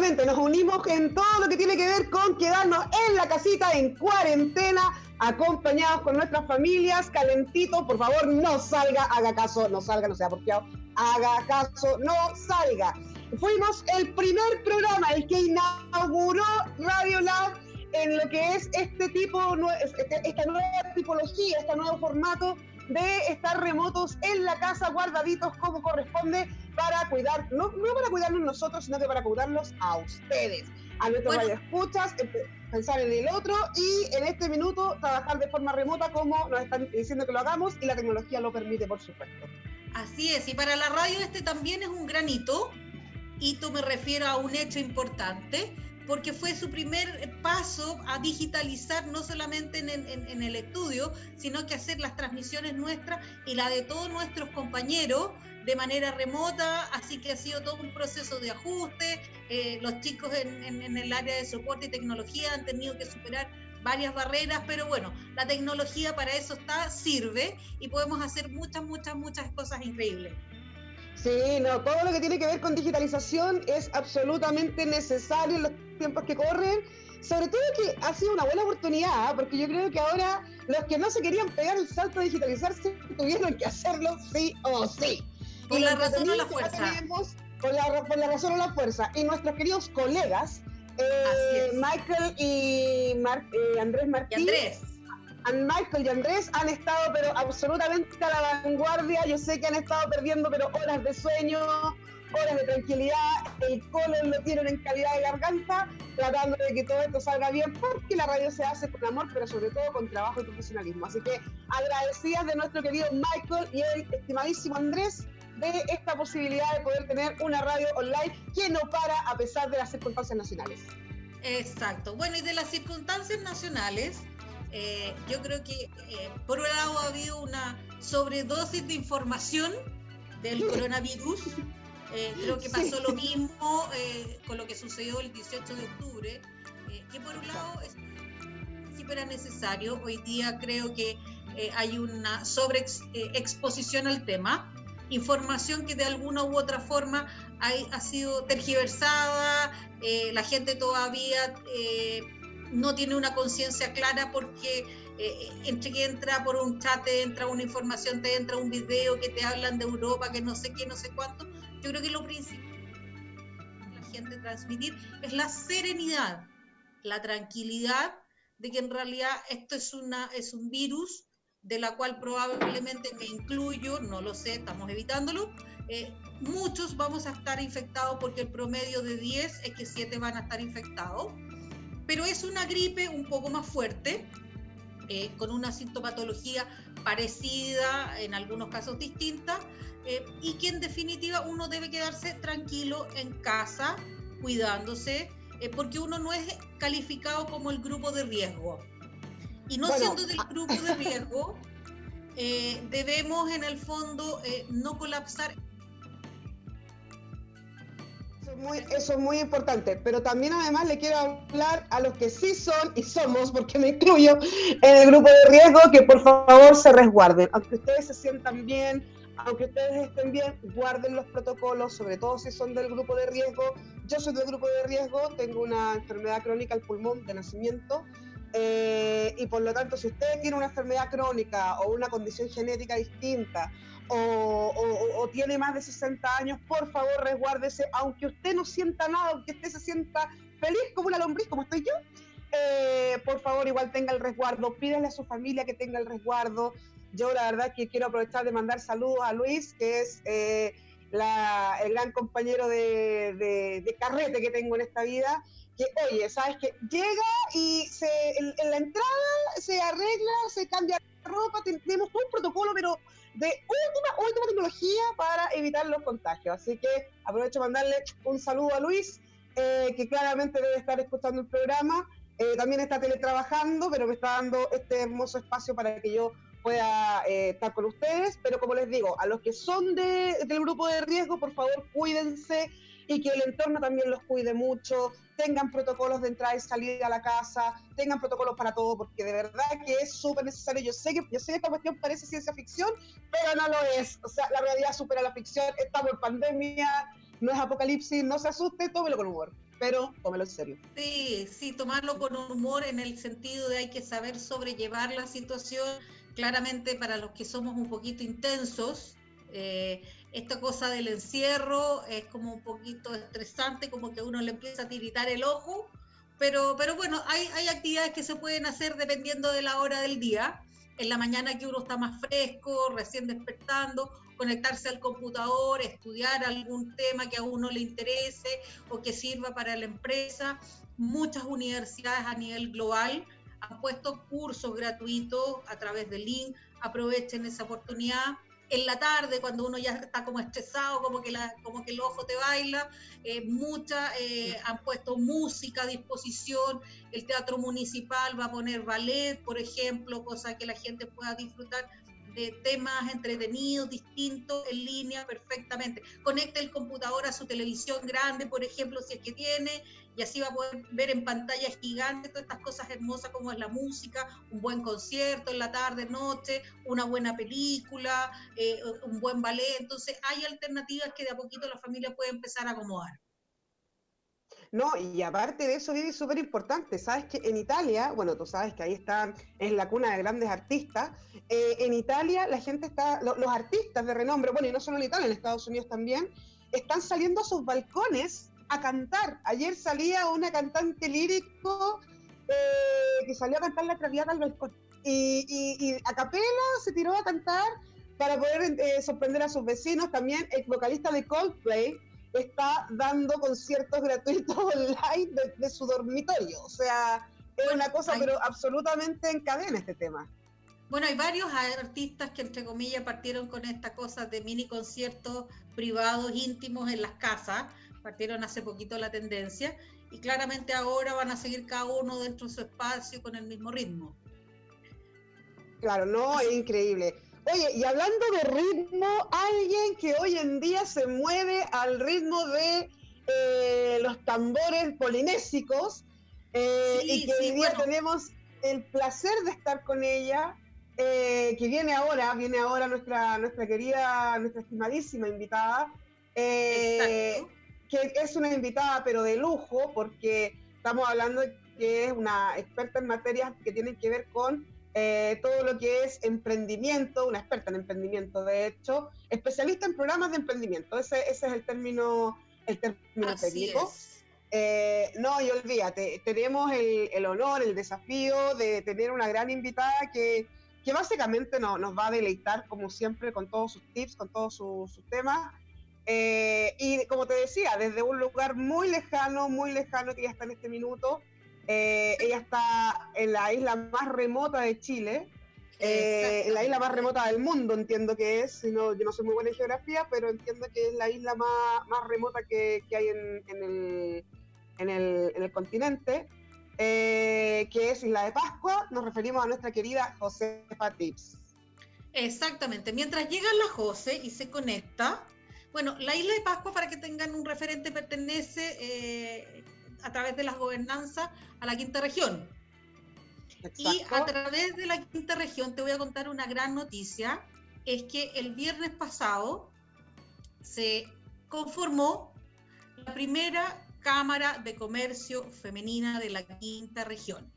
Nos unimos en todo lo que tiene que ver con quedarnos en la casita en cuarentena, acompañados con nuestras familias, calentito, por favor, no salga, haga caso, no salga, no sea porfiado, haga caso, no salga. Fuimos el primer programa, el que inauguró Radio Lab en lo que es este tipo, este, esta nueva tipología, este nuevo formato de estar remotos en la casa, guardaditos como corresponde, para cuidar, no, no para cuidarnos nosotros, sino que para cuidarlos a ustedes, a nuestros bueno. escuchas, pensar en el otro y en este minuto trabajar de forma remota como nos están diciendo que lo hagamos y la tecnología lo permite, por supuesto. Así es, y para la radio este también es un granito, hito me refiero a un hecho importante, porque fue su primer paso a digitalizar no solamente en, el estudio, sino que hacer las transmisiones nuestras y la de todos nuestros compañeros de manera remota, así que ha sido todo un proceso de ajuste. Eh, los chicos en, en, el área de soporte y tecnología han tenido que superar varias barreras, pero bueno, la tecnología para eso está, sirve y podemos hacer muchas, muchas, muchas cosas increíbles. Sí, no, todo lo que tiene que ver con digitalización es absolutamente necesario en los tiempos que corren. Sobre todo que ha sido una buena oportunidad, porque yo creo que ahora los que no se querían pegar el salto a digitalizarse tuvieron que hacerlo sí o sí. Por la razón o la fuerza. por, la, por la razón o la fuerza. Y nuestros queridos colegas, eh, Michael y eh, Andrés Martín. Andrés Michael y Andrés han estado pero absolutamente a la vanguardia. Yo sé que han estado perdiendo pero horas de sueño, horas de tranquilidad. El colon lo tienen en calidad de garganta, tratando de que todo esto salga bien, porque la radio se hace con amor, pero sobre todo con trabajo y profesionalismo. Así que agradecidas de nuestro querido Michael y el estimadísimo Andrés de esta posibilidad de poder tener una radio online que no para a pesar de las circunstancias nacionales. Exacto. Bueno, y de las circunstancias nacionales, eh, yo creo que eh, por un lado ha habido una sobredosis de información del coronavirus. Eh, creo que pasó lo mismo con lo que sucedió el 18 de octubre, que por un lado es era necesario. Hoy día creo que hay una sobreexposición al tema, información que de alguna u otra forma ha, ha sido tergiversada, la gente todavía no tiene una conciencia clara porque eh, entre que entra por un chat, te entra una información, te entra un video que te hablan de Europa, que no sé qué, no sé cuánto. Yo creo que lo principal que la gente transmitir es la serenidad, la tranquilidad de que en realidad esto es, una, es un virus de la cual probablemente me incluyo, no lo sé, estamos evitándolo. Eh, muchos vamos a estar infectados porque el promedio de 10 es que 7 van a estar infectados pero es una gripe un poco más fuerte, eh, con una sintomatología parecida, en algunos casos distinta, eh, y que en definitiva uno debe quedarse tranquilo en casa, cuidándose, eh, porque uno no es calificado como el grupo de riesgo. Y no siendo del grupo de riesgo, debemos en el fondo no colapsar eso es muy importante, pero también además le quiero hablar a los que sí son y somos, porque me incluyo en el grupo de riesgo, que por favor se resguarden. Aunque ustedes se sientan bien, aunque ustedes estén bien, guarden los protocolos, sobre todo si son del grupo de riesgo. Yo soy del grupo de riesgo, tengo una enfermedad crónica al pulmón de nacimiento. Eh, y por lo tanto, si usted tiene una enfermedad crónica o una condición genética distinta o, tiene más de 60 años, por favor resguárdese, aunque usted no sienta nada, aunque usted se sienta feliz como una lombriz, como estoy yo, eh, por favor igual tenga el resguardo, pídale a su familia que tenga el resguardo. Yo la verdad que quiero aprovechar de mandar saludos a Luis, que es eh, el gran compañero de, carrete que tengo en esta vida, que oye, sabes que llega y se, en, la entrada se arregla, se cambia ropa, tenemos todo un protocolo, pero de última, última tecnología para evitar los contagios. Así que aprovecho para mandarle un saludo a Luis, eh, que claramente debe estar escuchando el programa. Eh, también está teletrabajando, pero me está dando este hermoso espacio para que yo pueda eh, estar con ustedes. Pero como les digo, a los que son de, del grupo de riesgo, por favor, cuídense y que el entorno también los cuide mucho, tengan protocolos de entrada y salida a la casa, tengan protocolos para todo, porque de verdad que es súper necesario. Yo sé que yo sé que esta cuestión parece ciencia ficción, pero no lo es. O sea, la realidad supera la ficción. Estamos en pandemia, no es apocalipsis, no se asuste, tómelo con humor. pero tómelo en serio. Sí, sí, tomarlo con humor en el sentido de hay que saber sobrellevar la situación. Claramente para los que somos un poquito intensos, eh, esta cosa del encierro es como un poquito estresante, como que uno le empieza a tiritar el ojo, pero, pero bueno, hay, hay actividades que se pueden hacer dependiendo de la hora del día. En la mañana que uno está más fresco, recién despertando, conectarse al computador, estudiar algún tema que a uno le interese o que sirva para la empresa. Muchas universidades a nivel global han puesto cursos gratuitos a través de link. Aprovechen esa oportunidad en la tarde, cuando uno ya está como estresado, como que, la, como que el ojo te baila, eh, muchas eh, han puesto música a disposición, el teatro municipal va a poner ballet, por ejemplo, cosa que la gente pueda disfrutar de temas entretenidos, distintos, en línea perfectamente. Conecte el computador a su televisión grande, por ejemplo, si es que tiene, y así va a poder ver en pantalla gigante todas estas cosas hermosas como es la música, un buen concierto en la tarde, noche, una buena película, eh, un buen ballet. Entonces hay alternativas que de a poquito la familia puede empezar a acomodar. No, y aparte de eso, Vivi, súper importante, sabes que en Italia, bueno, tú sabes que ahí está, es la cuna de grandes artistas, eh, en Italia la gente está, los artistas de renombre, bueno, y no solo en Italia, en Estados Unidos también, están saliendo a sus balcones a cantar. Ayer salía una cantante lírico eh, que salió a cantar la Traviata al balcón. Y, a capela se tiró a cantar para poder eh, sorprender a sus vecinos. También el vocalista de Coldplay está dando conciertos gratuitos online de, su dormitorio. O sea, es una cosa, pero absolutamente en cadena este tema. Bueno, hay varios artistas que, entre comillas, partieron con esta cosa de mini conciertos privados, íntimos en las casas. Partieron hace poquito la tendencia y claramente ahora van a seguir cada uno dentro de su espacio con el mismo ritmo. Claro, no, es increíble. Oye, y hablando de ritmo, alguien que hoy en día se mueve al ritmo de eh, los tambores polinésicos eh, y que hoy día tenemos el placer de estar con ella, eh, que viene ahora, viene ahora nuestra, nuestra querida, nuestra estimadísima invitada, que es una invitada pero de lujo porque estamos hablando que es una experta en materias que tienen que ver con eh, todo lo que es emprendimiento, una experta en emprendimiento, de hecho, especialista en programas de emprendimiento, ese, ese es el término, el término técnico. Eh, no, y olvídate, tenemos el, el, honor, el desafío de tener una gran invitada que, que básicamente no, nos va a deleitar, como siempre, con todos sus tips, con todos sus, sus temas. Eh, y como te decía, desde un lugar muy lejano, muy lejano que ya está en este minuto, eh, ella está en la isla más remota de Chile, eh, en la isla más remota del mundo, entiendo que es. yo no soy muy buena en geografía, pero entiendo que es la isla más, más remota que, que hay en, en, el, en, el, en, el, continente, eh, que es Isla de Pascua. Nos referimos a nuestra querida Josefa Tips. Exactamente. Mientras llega la José y se conecta, bueno, la isla de Pascua, para que tengan un referente, pertenece a través de las gobernanzas a la quinta región. Y a través de la quinta región te voy a contar una gran noticia, es que el viernes pasado se conformó la primera Cámara de Comercio Femenina de la quinta región.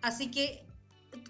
Así que,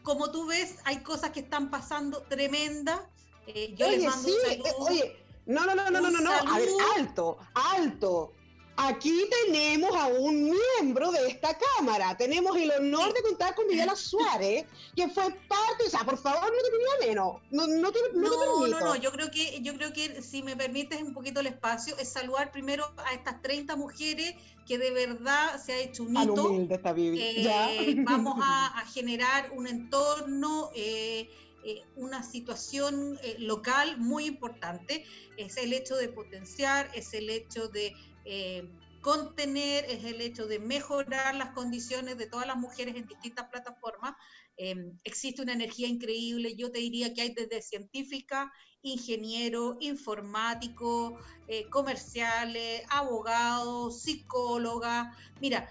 como tú ves, hay cosas que están pasando tremendas. Eh, yo les mando un eh, saludo. oye, no, no, no, no, no, no, no, a ver, alto, alto. Aquí tenemos a un miembro de esta Cámara. Tenemos el honor de contar con Miguel Suárez, que fue parte, o sea, por favor, no te tenía menos. No, no, te, no, no, no, no, yo creo que, yo creo que si me permites un poquito el espacio, es saludar primero a estas 30 mujeres que de verdad se ha hecho un hito. Eh, vamos a, a, generar un entorno. Eh, eh, una situación eh, local muy importante. Es el hecho de potenciar, es el hecho de eh, contener, es el hecho de mejorar las condiciones de todas las mujeres en distintas plataformas. Em, existe una energía increíble, yo te diría que hay desde científica, ingeniero, informático, eh, comerciales, abogados, psicóloga. Mira,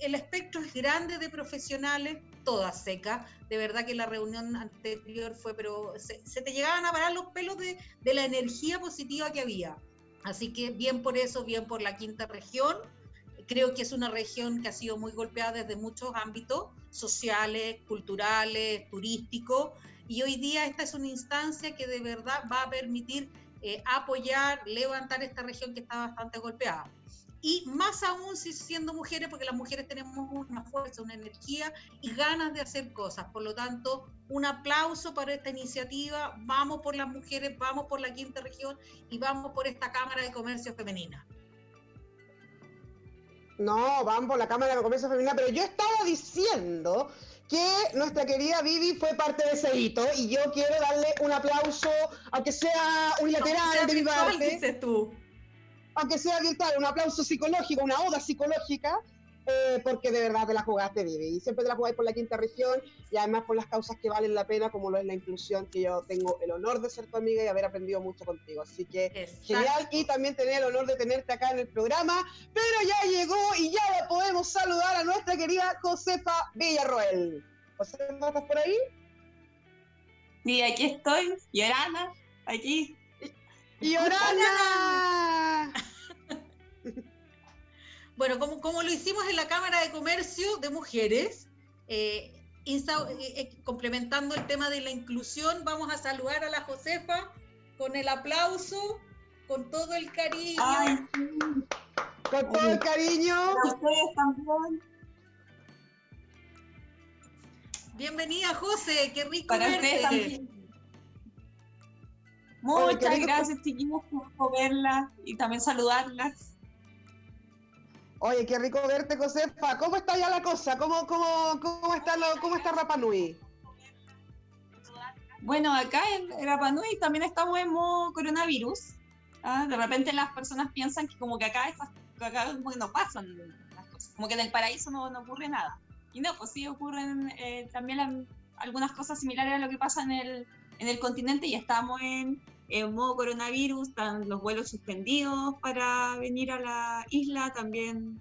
el, espectro es grande de profesionales, todas secas. De verdad que la reunión anterior fue, pero se, te llegaban a parar los pelos de, la energía positiva que había. Así que bien por eso, bien por la quinta región. creo que es una región que ha sido muy golpeada desde muchos ámbitos sociales, culturales, turísticos, y hoy día esta es una instancia que de verdad va a permitir eh, apoyar, levantar esta región que está bastante golpeada. Y más aún si siendo mujeres, porque las mujeres tenemos una fuerza, una energía y ganas de hacer cosas. Por lo tanto, un aplauso para esta iniciativa. Vamos por las mujeres, vamos por la quinta región y vamos por esta Cámara de Comercio Femenina. No, vamos por la Cámara de Comercio Femenina, pero yo estaba diciendo que nuestra querida Vivi fue parte de ese hito y yo quiero darle un aplauso, aunque sea unilateral de mi parte. tú. Aunque sea virtual, un aplauso psicológico, una oda psicológica eh, porque de verdad te la jugaste, Vivi. Y siempre te la jugáis por la quinta región y además por las causas que valen la pena, como lo es la inclusión, que yo tengo el honor de ser tu amiga y haber aprendido mucho contigo. Así que genial. Y también tener el honor de tenerte acá en el programa. Pero ya llegó y ya la podemos saludar a nuestra querida Josefa Villarroel. Josefa, ¿estás por ahí? Sí, aquí estoy. Llorana, aquí. ¡Llorana! Bueno, como, como lo hicimos en la Cámara de Comercio de Mujeres, eh, eh, eh, complementando el tema de la inclusión, vamos a saludar a la Josefa con el aplauso, con todo el cariño. con todo el cariño. ustedes también. Bienvenida, José, qué rico Para verte. Muchas gracias, chiquillos, por verlas y también saludarlas. Oye, qué rico verte, Josefa. ¿Cómo está ya la cosa? ¿Cómo, cómo, cómo, está, lo, cómo está Rapa? Bueno, acá en Rapa Nui también estamos en coronavirus. ¿ah? De repente las personas piensan que como que acá, acá no pasan las cosas, como que en el paraíso no, no ocurre nada. Y no, pues sí ocurren eh, también algunas cosas similares a lo que pasa en el, en el continente y estamos en, en modo coronavirus, están los vuelos suspendidos para venir a la isla, también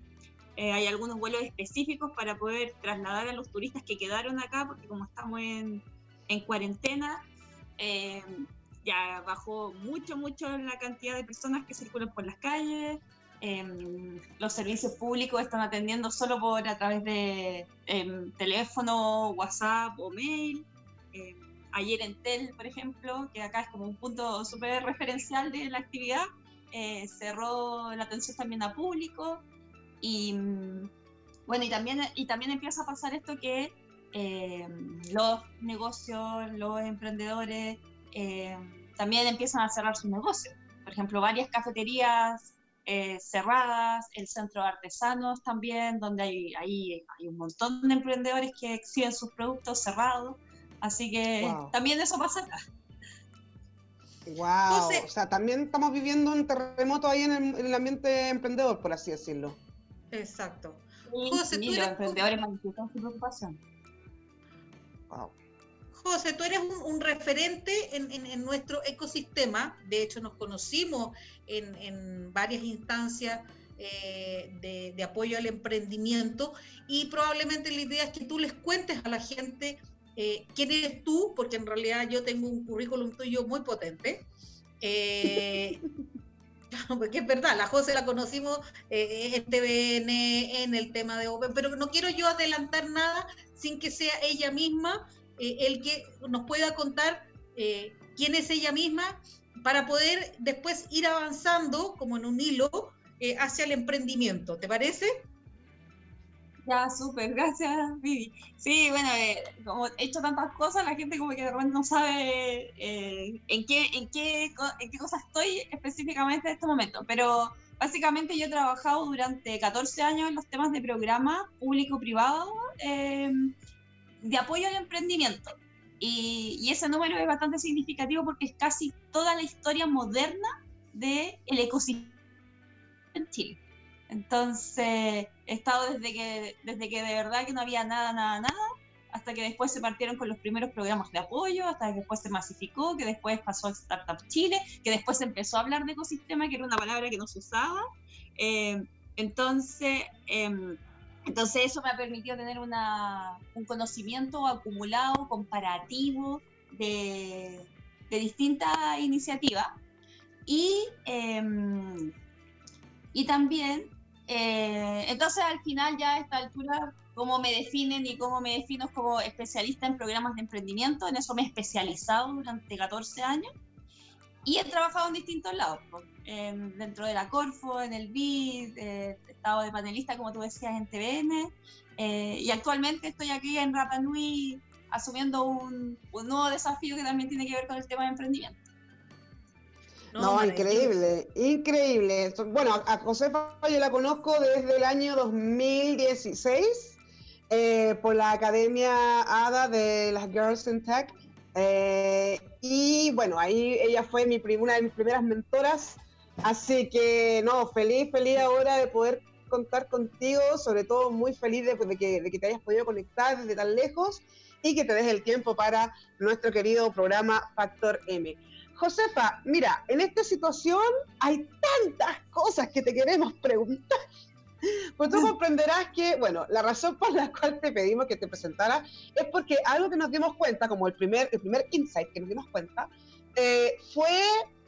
eh, hay algunos vuelos específicos para poder trasladar a los turistas que quedaron acá, porque como estamos en, en cuarentena, eh, ya bajó mucho, mucho la cantidad de personas que circulan por las calles. Em, los servicios públicos están atendiendo solo por a través de em, teléfono, WhatsApp o mail. Ayer en Tel, por ejemplo, que acá es como un punto súper referencial de la actividad, eh, cerró la atención también a público y mm, bueno, y también, y también empieza a pasar esto que eh, los negocios, los emprendedores eh, también empiezan a cerrar sus negocios. Por ejemplo, varias cafeterías cerradas, el centro de artesanos también, donde hay, hay, hay un montón de emprendedores que exhiben sus productos cerrados. Así que también eso pasa acá. Wow, o sea, también estamos viviendo un terremoto ahí en el, ambiente emprendedor, por así decirlo. Exacto. José, tú eres los emprendedores manifiestan su preocupación. Wow. José, tú eres un, referente en, nuestro ecosistema. De hecho, nos conocimos en, varias instancias eh, de, de, apoyo al emprendimiento y probablemente la idea es que tú les cuentes a la gente eh, quién eres tú, porque en realidad yo tengo un currículum tuyo muy potente. Eh, porque es verdad, la José la conocimos eh, en TVN, en el tema de Open, pero no quiero yo adelantar nada sin que sea ella misma el que nos pueda contar quién es ella misma para poder después ir avanzando como en un hilo hacia el emprendimiento. ¿Te parece? Ya, súper, gracias, Vivi. Sí, bueno, eh, como he hecho tantas cosas, la gente como que de repente no sabe eh, en, qué, en, qué, en qué cosa estoy específicamente en este momento, pero básicamente yo he trabajado durante 14 años en los temas de programa público-privado em, de apoyo al emprendimiento. Y, ese número es bastante significativo porque es casi toda la historia moderna del el ecosistema en Chile. Entonces, he estado desde que, desde que de verdad que no había nada, nada, nada, hasta que después se partieron con los primeros programas de apoyo, hasta que después se masificó, que después pasó a Startup Chile, que después se empezó a hablar de ecosistema, que era una palabra que no se usaba. Eh, entonces, em, entonces eso me ha permitido tener una, un conocimiento acumulado, comparativo de, de distintas iniciativas. Y, em, y también Eh, entonces al final ya a esta altura, cómo me definen y cómo me defino como especialista en programas de emprendimiento, en eso me he especializado durante 14 años y he trabajado en distintos lados, dentro de la Corfo, en el BID, eh, he estado de panelista, como tú decías, en TVN, eh, y actualmente estoy aquí en Rapa Nui asumiendo un, un nuevo desafío que también tiene que ver con el tema de emprendimiento. No, increíble, increíble. Bueno, a Josefa yo la conozco desde el año 2016 eh, por la Academia ADA de las Girls in Tech. Eh, y bueno, ahí ella fue mi, una de mis primeras mentoras. Así que, no, feliz, feliz ahora de poder contar contigo, sobre todo muy feliz de, que, de que te hayas podido conectar desde tan lejos y que te des el tiempo para nuestro querido programa Factor M. Josefa, mira, en esta situación hay tantas cosas que te queremos preguntar. Pues tú comprenderás que, bueno, la razón por la cual te pedimos que te presentara es porque algo que nos dimos cuenta, como el primer, el primer insight que nos dimos cuenta, eh, fue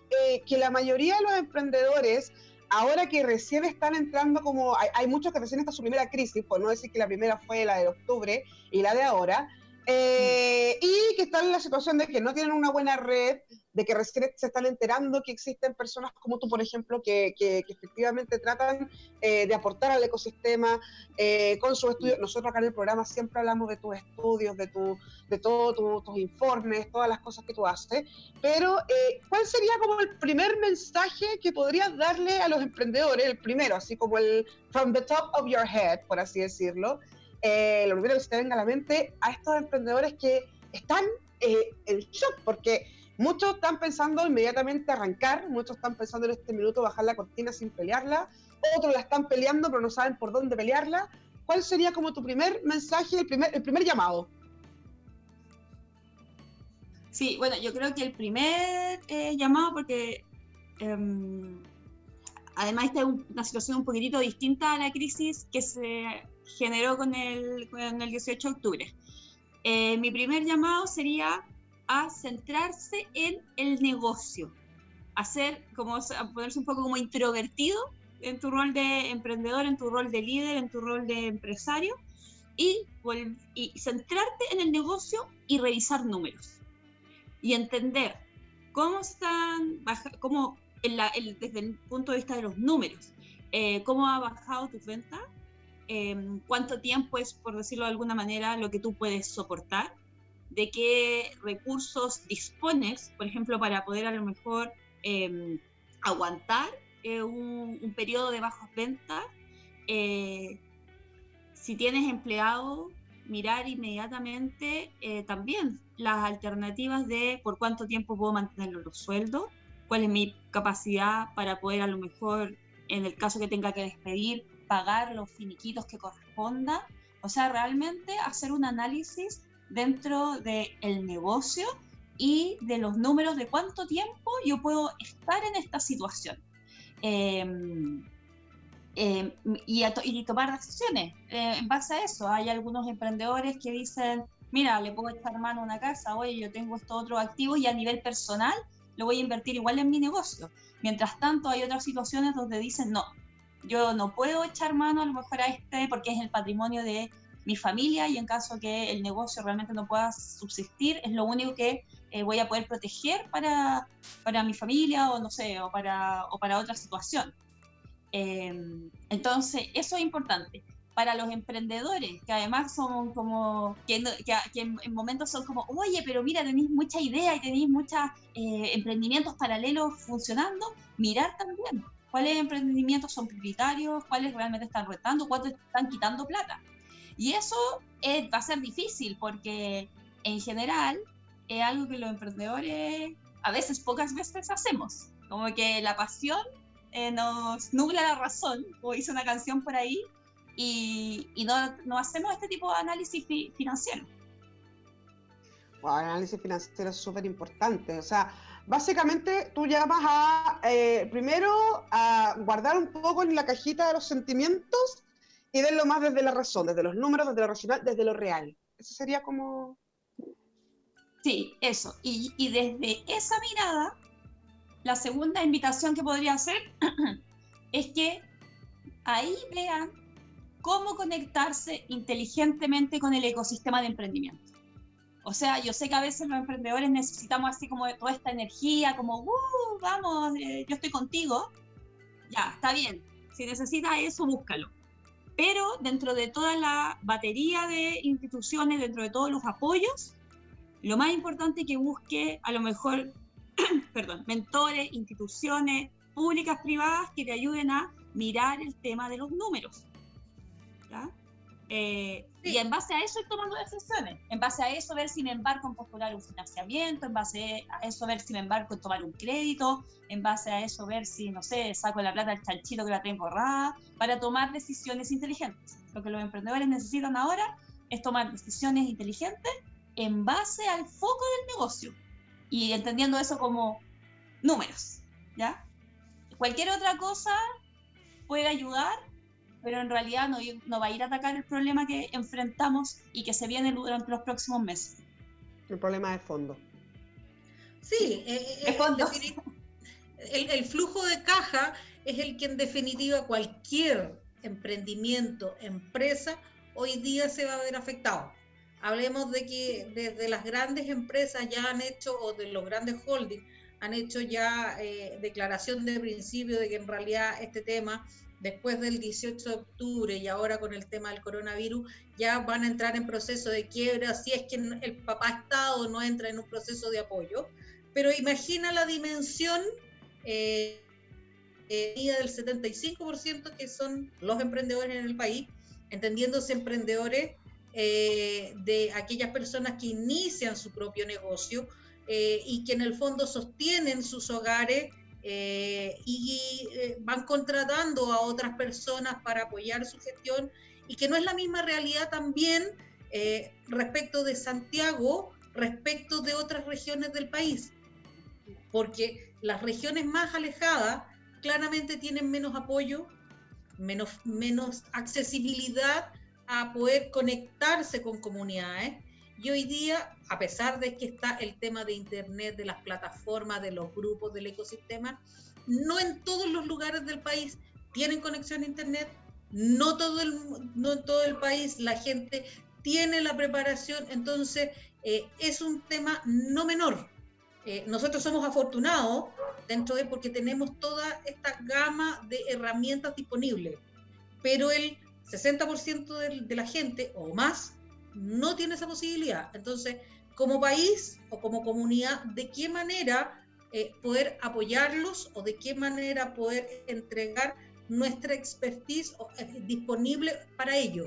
eh, que la mayoría de los emprendedores, ahora que recién están entrando como, hay, hay, muchos que recién está su primera crisis, por no decir que la primera fue la de octubre y la de ahora, eh, y que están en la situación de que no tienen una buena red, de que recién se están enterando que existen personas como tú, por ejemplo, que, que, efectivamente tratan eh, de aportar al ecosistema eh, con sus estudios. Nosotros acá en el programa siempre hablamos de tus estudios, de, tu, de todos tus informes, todas las cosas que tú haces, pero ¿cuál sería como el primer mensaje que podrías darle a los emprendedores, el primero, así como el from the top of your head, por así decirlo? eh, lo primero que se te venga a la mente a estos emprendedores que están eh, en shock, porque muchos están pensando inmediatamente arrancar, muchos están pensando en este minuto bajar la cortina sin pelearla, otros la están peleando pero no saben por dónde pelearla. ¿Cuál sería como tu primer mensaje, el primer, el primer llamado? Sí, bueno, yo creo que el primer eh, llamado, porque eh, además esta es una situación un poquitito distinta a la crisis que se generó con el, con el 18 de octubre. Eh, mi primer llamado sería a centrarse en el negocio, hacer como ponerse un poco como introvertido en tu rol de emprendedor, en tu rol de líder, en tu rol de empresario y, y centrarte en el negocio y revisar números. Y entender cómo están, cómo desde el punto de vista de los números, eh, cómo ha bajado tu venta, Em, cuánto tiempo es, por decirlo de alguna manera, lo que tú puedes soportar, de qué recursos dispones, por ejemplo, para poder a lo mejor em, aguantar eh, un, periodo de bajas ventas. Eh, si tienes empleado, mirar inmediatamente eh, también las alternativas de por cuánto tiempo puedo mantener los sueldos, cuál es mi capacidad para poder a lo mejor, en el caso que tenga que despedir, pagar los finiquitos que corresponda. O sea, realmente hacer un análisis dentro del negocio y de los números de cuánto tiempo yo puedo estar en esta situación. Em, em, y, y, tomar decisiones eh, en base a eso. Hay algunos emprendedores que dicen, mira, le puedo echar mano a una casa, oye, yo tengo estos otros activos y a nivel personal lo voy a invertir igual en mi negocio. Mientras tanto, hay otras situaciones donde dicen, no, yo no puedo echar mano a lo mejor a este porque es el patrimonio de mi familia y en caso que el negocio realmente no pueda subsistir, es lo único que eh, voy a poder proteger para, para, mi familia o no sé, o para, o para otra situación. Em, entonces, eso es importante. Para los emprendedores, que además son como, que, que, en, momentos son como, oye, pero mira, tenéis mucha idea y tenéis muchos eh, emprendimientos paralelos funcionando, mirar también cuáles emprendimientos son prioritarios, cuáles realmente están retando, cuáles están quitando plata. Y eso va a ser difícil porque en general es algo que los emprendedores a veces, pocas veces hacemos. Como que la pasión eh, nos nubla la razón, o hice una canción por ahí, y, no, no, hacemos este tipo de análisis financiero. Wow, el análisis financiero es súper importante. O sea, Básicamente, tú llamas a, eh, primero, a guardar un poco en la cajita de los sentimientos y verlo más desde la razón, desde los números, desde lo racional, desde lo real. Eso sería como... Sí, eso. Y, y desde esa mirada, la segunda invitación que podría hacer es que ahí vean cómo conectarse inteligentemente con el ecosistema de emprendimiento. O sea, yo sé que a veces los emprendedores necesitamos así como toda esta energía, como, uh, vamos, eh, yo estoy contigo. Ya, está bien. Si necesitas eso, búscalo. Pero dentro de toda la batería de instituciones, dentro de todos los apoyos, lo más importante es que busque a lo mejor, perdón, mentores, instituciones públicas, privadas, que te ayuden a mirar el tema de los números. ¿ya? Eh, y en base a eso ir tomando decisiones. En base a eso ver si me embarco en postular un financiamiento, en base a eso ver si me embarco en tomar un crédito, en base a eso ver si, no sé, saco la plata del chanchito que la tengo borrada, para tomar decisiones inteligentes. Lo que los emprendedores necesitan ahora es tomar decisiones inteligentes en base al foco del negocio y entendiendo eso como números, ¿ya? Cualquier otra cosa puede ayudar, pero en realidad no, no va a ir a atacar el problema que enfrentamos y que se viene durante los próximos meses. El problema de fondo. Sí, eh, eh, el, el, flujo de caja es el que en definitiva cualquier emprendimiento, empresa, hoy día se va a ver afectado. Hablemos de que desde las grandes empresas ya han hecho, o de los grandes holdings, han hecho ya eh, declaración de principio de que en realidad este tema después del 18 de octubre y ahora con el tema del coronavirus, ya van a entrar en proceso de quiebra si es que el papá Estado no entra en un proceso de apoyo. Pero imagina la dimensión eh, eh del 75% que son los emprendedores en el país, entendiéndose emprendedores eh, de aquellas personas que inician su propio negocio eh, y que en el fondo sostienen sus hogares eh, y eh, van contratando a otras personas para apoyar su gestión y que no es la misma realidad también eh, respecto de Santiago, respecto de otras regiones del país, porque las regiones más alejadas claramente tienen menos apoyo, menos, menos accesibilidad a poder conectarse con comunidades y hoy día, a pesar de que está el tema de Internet, de las plataformas, de los grupos, del ecosistema, no en todos los lugares del país tienen conexión a Internet, no, todo el, no en todo el país la gente tiene la preparación, entonces eh, es un tema no menor. Eh, nosotros somos afortunados dentro de porque tenemos toda esta gama de herramientas disponibles, pero el 60% de, de la gente o más no tiene esa posibilidad. Entonces, como país o como comunidad, ¿de qué manera eh, poder apoyarlos o de qué manera poder entregar nuestra expertise eh, disponible para ello?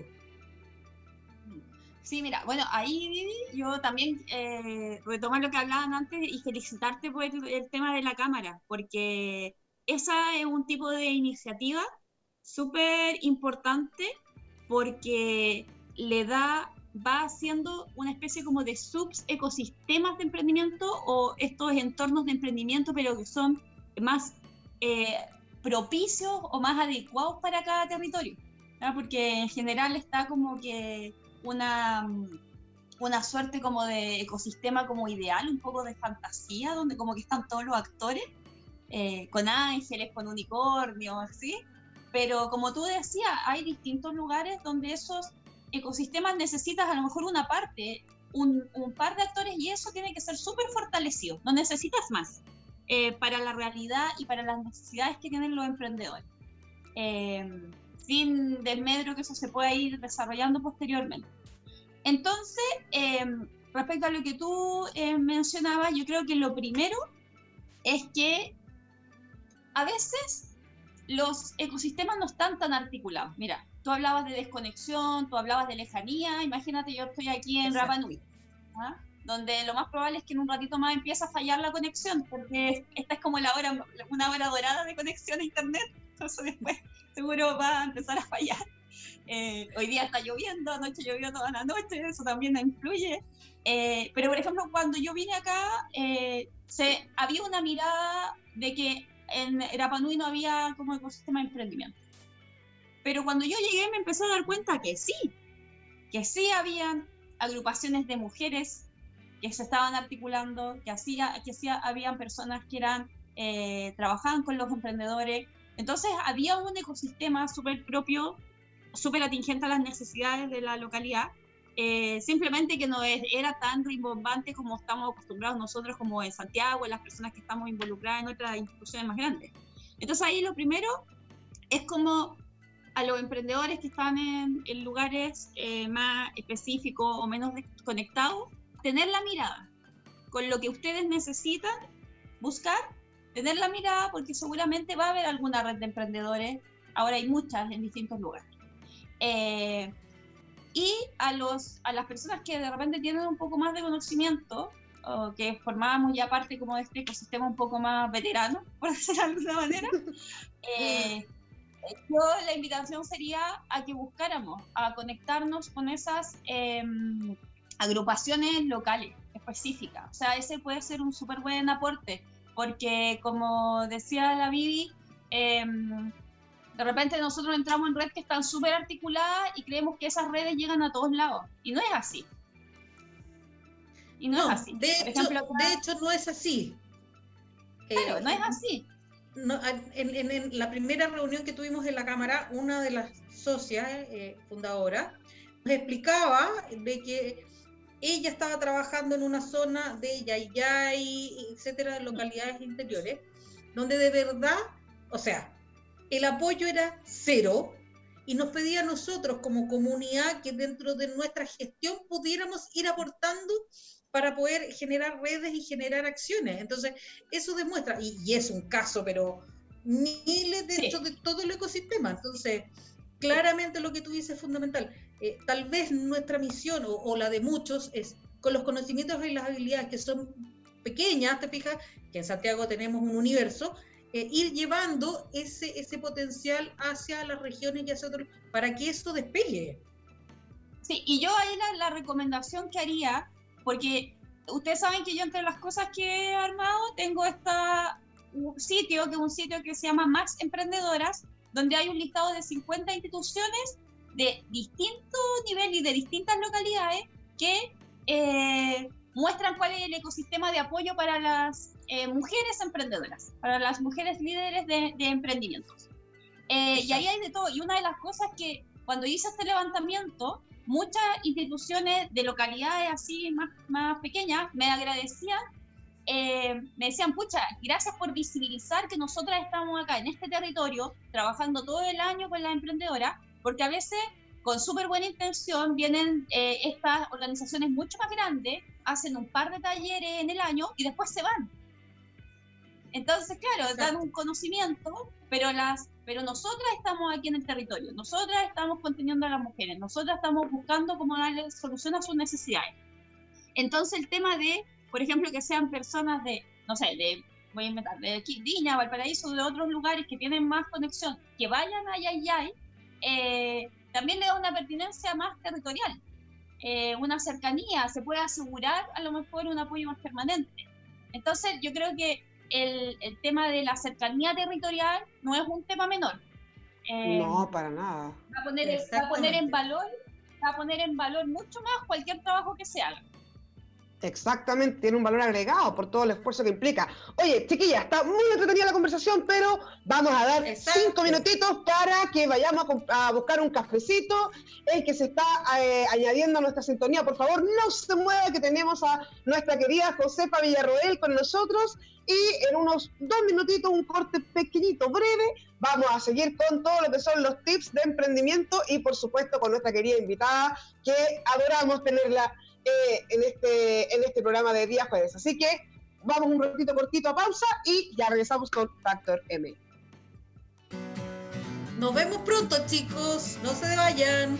Sí, mira, bueno, ahí yo también eh, lo que hablaban antes y felicitarte por el, el, tema de la cámara, porque esa es un tipo de iniciativa súper importante porque le da va haciendo una especie como de subs ecosistemas de emprendimiento o estos entornos de emprendimiento, pero que son más eh, propicios o más adecuados para cada territorio. Porque en general está como que una, una suerte como de ecosistema como ideal, un poco de fantasía, donde como que están todos los actores, eh, con ángeles, con unicornios, ¿sí? Pero como tú decías, hay distintos lugares donde esos ecosistemas necesitas a lo mejor una parte, un, par de actores y eso tiene que ser súper fortalecido, no necesitas más eh, para la realidad y para las necesidades que tienen los emprendedores. Eh, sin desmedro que eso se pueda ir desarrollando posteriormente. Entonces, eh, respecto a lo que tú mencionabas, yo creo que lo primero es que a veces los ecosistemas no están tan articulados. Mira, tú hablabas de desconexión, tú hablabas de lejanía, imagínate yo estoy aquí en Rapa Nui, ¿ah? donde lo más probable es que en un ratito más empiece a fallar la conexión, porque esta es como la hora, una hora dorada de conexión a internet, entonces después seguro va a empezar a fallar. Eh, hoy día está lloviendo, anoche llovió toda la noche, eso también influye. Eh, pero por ejemplo, cuando yo vine acá, eh, se, había una mirada de que en Rapa Nui no había como ecosistema de emprendimiento. Pero cuando yo llegué me empecé a dar cuenta que sí, que sí habían agrupaciones de mujeres que se estaban articulando, que, hacía, que sí habían personas que eran, eh, trabajaban con los emprendedores, Entonces había un ecosistema súper propio, súper atingente a las necesidades de la localidad, eh, simplemente que no era tan rimbombante como estamos acostumbrados nosotros como en Santiago, en las personas que estamos involucradas en otras instituciones más grandes. Entonces ahí lo primero es como a los emprendedores que están en, lugares eh, más específicos o menos conectados, tener la mirada con lo que ustedes necesitan, buscar, tener la mirada porque seguramente va a haber alguna red de emprendedores, ahora hay muchas en distintos lugares. Eh, y a, los, a las personas que de repente tienen un poco más de conocimiento, o que formábamos ya parte como de este ecosistema un poco más veterano, por decirlo de alguna manera, eh, yo la invitación sería a que buscáramos, a conectarnos con esas em, agrupaciones locales específicas. O sea, ese puede ser un súper buen aporte, porque como decía la Vivi, em, de repente nosotros entramos en redes que están súper articuladas y creemos que esas redes llegan a todos lados. Y no es así. Y no, es así. De, hecho, de hecho, no es así. Claro, no es así en, la primera reunión que tuvimos en la Cámara, una de las socias eh, fundadoras nos explicaba de que ella estaba trabajando en una zona de Yayay, etcétera, localidades interiores, donde de verdad, o sea, el apoyo era cero y nos pedía a nosotros como comunidad que dentro de nuestra gestión pudiéramos ir aportando para poder generar redes y generar acciones. Entonces, eso demuestra, y, es un caso, pero miles dentro de todo el ecosistema. Entonces, claramente lo que tú dices es fundamental. Eh, tal vez nuestra misión o, la de muchos es con los conocimientos y las habilidades que son pequeñas, te fijas, que en Santiago tenemos un universo, eh, ir llevando ese, ese potencial hacia las regiones y hacia otros, para que esto despegue. Sí, y yo ahí la, la recomendación que haría porque ustedes saben que yo entre las cosas que he armado tengo este sitio, que es un sitio que se llama Max Emprendedoras, donde hay un listado de 50 instituciones de distinto nivel y de distintas localidades que eh, muestran cuál es el ecosistema de apoyo para las eh, mujeres emprendedoras, para las mujeres líderes de, emprendimientos. Eh, y ahí hay de todo. Y una de las cosas que cuando hice este levantamiento, muchas instituciones de localidades así más, más pequeñas me agradecían, eh, me decían, pucha, gracias por visibilizar que nosotras estamos acá en este territorio trabajando todo el año con las emprendedoras, porque a veces con súper buena intención vienen eh, estas organizaciones mucho más grandes, hacen un par de talleres en el año y después se van. Entonces, claro, dan un conocimiento, pero las pero nosotras estamos aquí en el territorio, nosotras estamos conteniendo a las mujeres, nosotras estamos buscando cómo darle solución a sus necesidades. Entonces el tema de, por ejemplo, que sean personas de, no sé, de, voy a inventar, de Viña, Valparaíso, de otros lugares que tienen más conexión, que vayan allá y allá, eh, también le da una pertinencia más territorial, eh, una cercanía, se puede asegurar a lo mejor un apoyo más permanente. Entonces yo creo que el, el, tema de la cercanía territorial no es un tema menor. Eh, no, para nada. Va a, poner, va a poner en valor, va a poner en valor mucho más cualquier trabajo que se haga. Exactamente, tiene un valor agregado por todo el esfuerzo que implica. Oye, chiquilla, está muy entretenida la conversación, pero vamos a dar cinco minutitos para que vayamos a, buscar un cafecito, el que se está eh, añadiendo a nuestra sintonía. Por favor, no se mueva, que tenemos a nuestra querida Josefa Villarroel con nosotros. Y en unos dos minutitos, un corte pequeñito, breve, vamos a seguir con todo lo que son los tips de emprendimiento y, por supuesto, con nuestra querida invitada, que adoramos tenerla eh, en, este, en este programa de día jueves. Así que vamos un ratito cortito a pausa y ya regresamos con Factor M. Nos vemos pronto, chicos. No se vayan.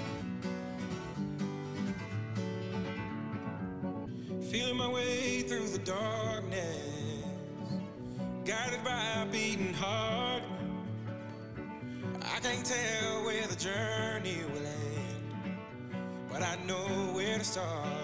Feeling my way through the darkness, guided by a beating heart. I can't tell where the journey will end, but I know where to start.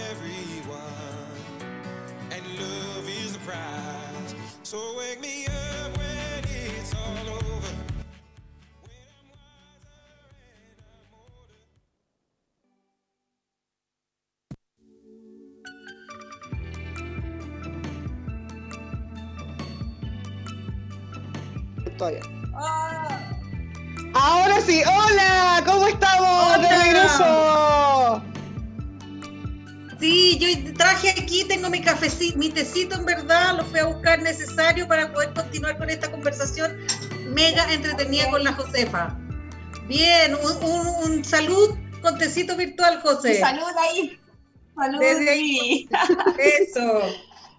Todavía. Ah, Ahora sí, hola, ¿cómo estamos? De Hola. regreso. Sí, yo traje aquí, tengo mi cafecito, mi tecito en verdad, lo fui a buscar necesario para poder continuar con esta conversación mega entretenida con la Josefa. Bien, un, un- un salud con tecito virtual, José. Salud ahí. Salud Desde ahí. Eso.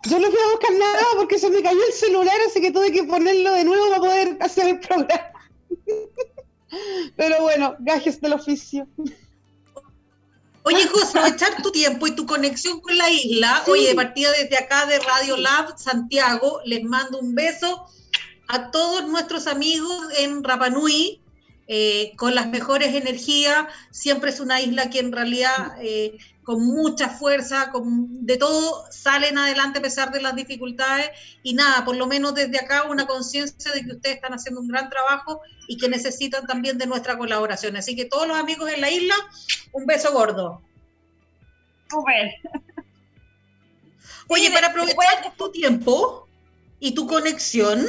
Yo no fui a buscar nada porque se me cayó el celular, así que tuve que ponerlo de nuevo para poder hacer el programa. Pero bueno, gajes del oficio. Oye, José, aprovechar tu tiempo y tu conexión con la isla. Sí. Oye, de partida desde acá de Radio Lab Santiago, les mando un beso a todos nuestros amigos en Rapanui, eh, con las mejores energías. Siempre es una isla que en realidad eh, con mucha fuerza, con, de todo salen adelante a pesar de las dificultades. Y nada, por lo menos desde acá una conciencia de que ustedes están haciendo un gran trabajo y que necesitan también de nuestra colaboración. Así que todos los amigos en la isla, un beso gordo. Súper. Oye, Sí, para de- aprovechar tu tiempo y tu conexión,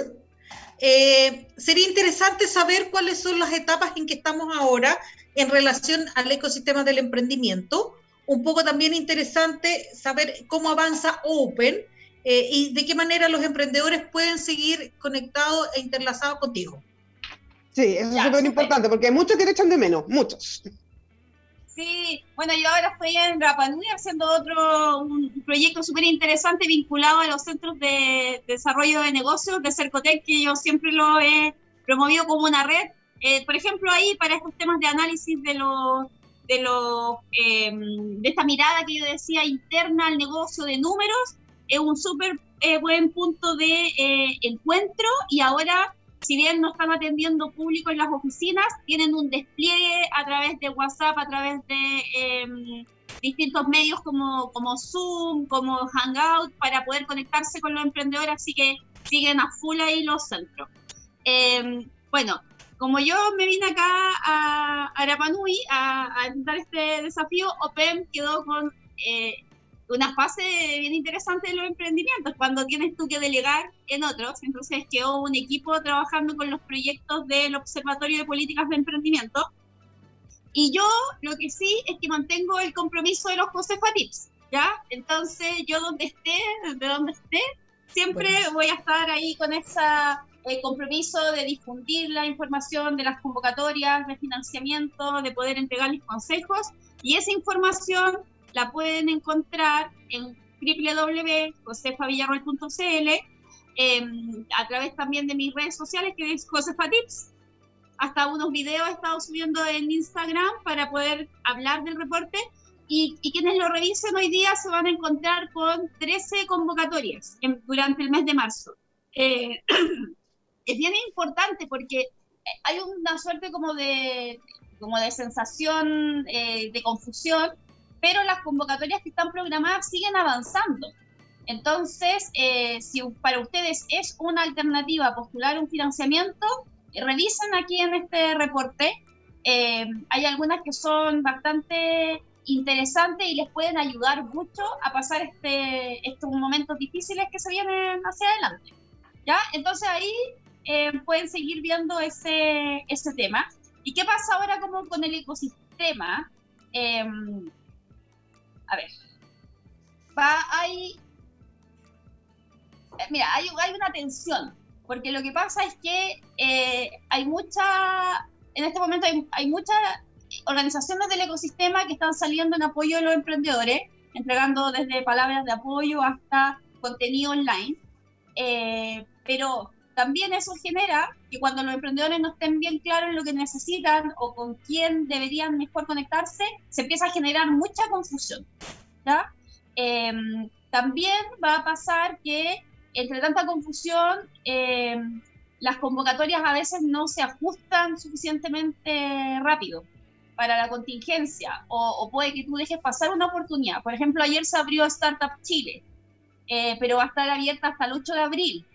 eh, sería interesante saber cuáles son las etapas en que estamos ahora en relación al ecosistema del emprendimiento. Un poco también interesante saber cómo avanza Open eh, y de qué manera los emprendedores pueden seguir conectados e interlazados contigo. Sí, eso Ya, es súper importante porque hay muchos que le echan de menos, muchos. Sí, bueno, yo ahora estoy en Rapa Nui haciendo otro un proyecto súper interesante vinculado a los centros de desarrollo de negocios de Cercotec, que yo siempre lo he promovido como una red. Eh, por ejemplo, ahí para estos temas de análisis de los de los eh, de esta mirada que yo decía interna al negocio de números, es un súper eh, buen punto de eh, encuentro y ahora si bien no están atendiendo público en las oficinas, tienen un despliegue a través de WhatsApp, a través de em, distintos medios como, como Zoom, como Hangout, para poder conectarse con los emprendedores, así que siguen a full ahí los centros. Em, bueno, como yo me vine acá a, a Rapanui a, a intentar este desafío, OPEM quedó con eh, una fase bien interesante de los emprendimientos, cuando tienes tú que delegar en otros. Entonces quedó un equipo trabajando con los proyectos del Observatorio de Políticas de Emprendimiento. Y yo lo que sí es que mantengo el compromiso de los Josefa Tips, ¿ya? Entonces yo donde esté, de donde esté, siempre Buenísimo. voy a estar ahí con ese compromiso de difundir la información de las convocatorias de financiamiento, de poder entregarles consejos. Y esa información la pueden encontrar en www.josefavillarroel.cl, eh, a través también de mis redes sociales, que es Josefa Tips. Hasta unos videos he estado subiendo en Instagram para poder hablar del reporte. Y, y quienes lo revisen hoy día se van a encontrar con 13 convocatorias en- durante el mes de marzo. Eh, es bien importante porque hay una suerte como de, como de sensación eh, de confusión, pero las convocatorias que están programadas siguen avanzando. Entonces, eh, si para ustedes es una alternativa postular un financiamiento, eh, revisen aquí en este reporte. Eh, hay algunas que son bastante interesantes y les pueden ayudar mucho a pasar este, estos momentos difíciles que se vienen hacia adelante. ¿Ya? Entonces ahí pueden seguir viendo ese, ese tema. ¿Y qué pasa ahora como con el ecosistema? a ver, va, hay eh, mira, hay, hay una tensión, porque lo que pasa es que eh, hay mucha, en este momento hay, muchas organizaciones del ecosistema que están saliendo en apoyo de los emprendedores, entregando desde palabras de apoyo hasta contenido online. Eh, pero también eso genera que cuando los emprendedores no estén bien claros en lo que necesitan o con quién deberían mejor conectarse, se empieza a generar mucha confusión. también va a pasar que entre tanta confusión, eh, las convocatorias a veces no se ajustan suficientemente rápido para la contingencia o, puede que tú dejes pasar una oportunidad. Por ejemplo, ayer se abrió Startup Chile, eh, pero va a estar abierta hasta el 8 de abril.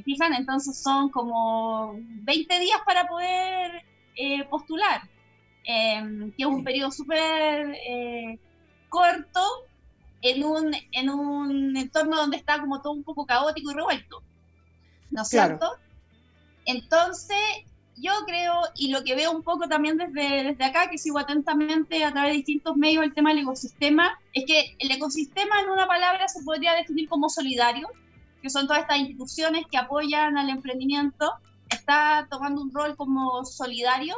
¿Me fijan? Entonces son como 20 días para poder eh, postular, que es un periodo súper corto en un, en un entorno donde está como todo un poco caótico y revuelto. ¿No es cierto? Entonces, yo creo, y lo que veo un poco también desde, desde acá, que sigo atentamente a través de distintos medios el tema del ecosistema, es que el ecosistema en una palabra se podría definir como solidario, que son todas estas instituciones que apoyan al emprendimiento, está tomando un rol como solidario,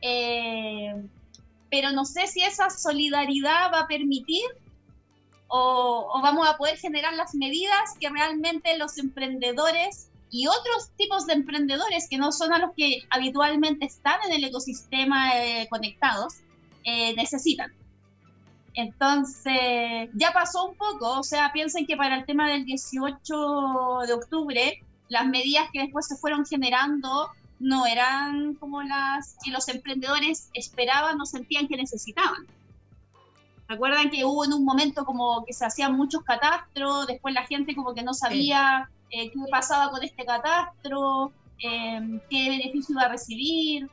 eh, pero no sé si esa solidaridad va a permitir o, vamos a poder generar las medidas que realmente los emprendedores y otros tipos de emprendedores que no son a los que habitualmente están en el ecosistema eh, conectados eh, necesitan. Entonces, ya pasó un poco, o sea, piensen que para el tema del 18 de octubre, las medidas que después se fueron generando no eran como las que los emprendedores esperaban o sentían que necesitaban. Recuerdan que hubo en un momento como que se hacían muchos catastros, después la gente como que no sabía eh, qué pasaba con este catastro, em, qué beneficio iba a recibir,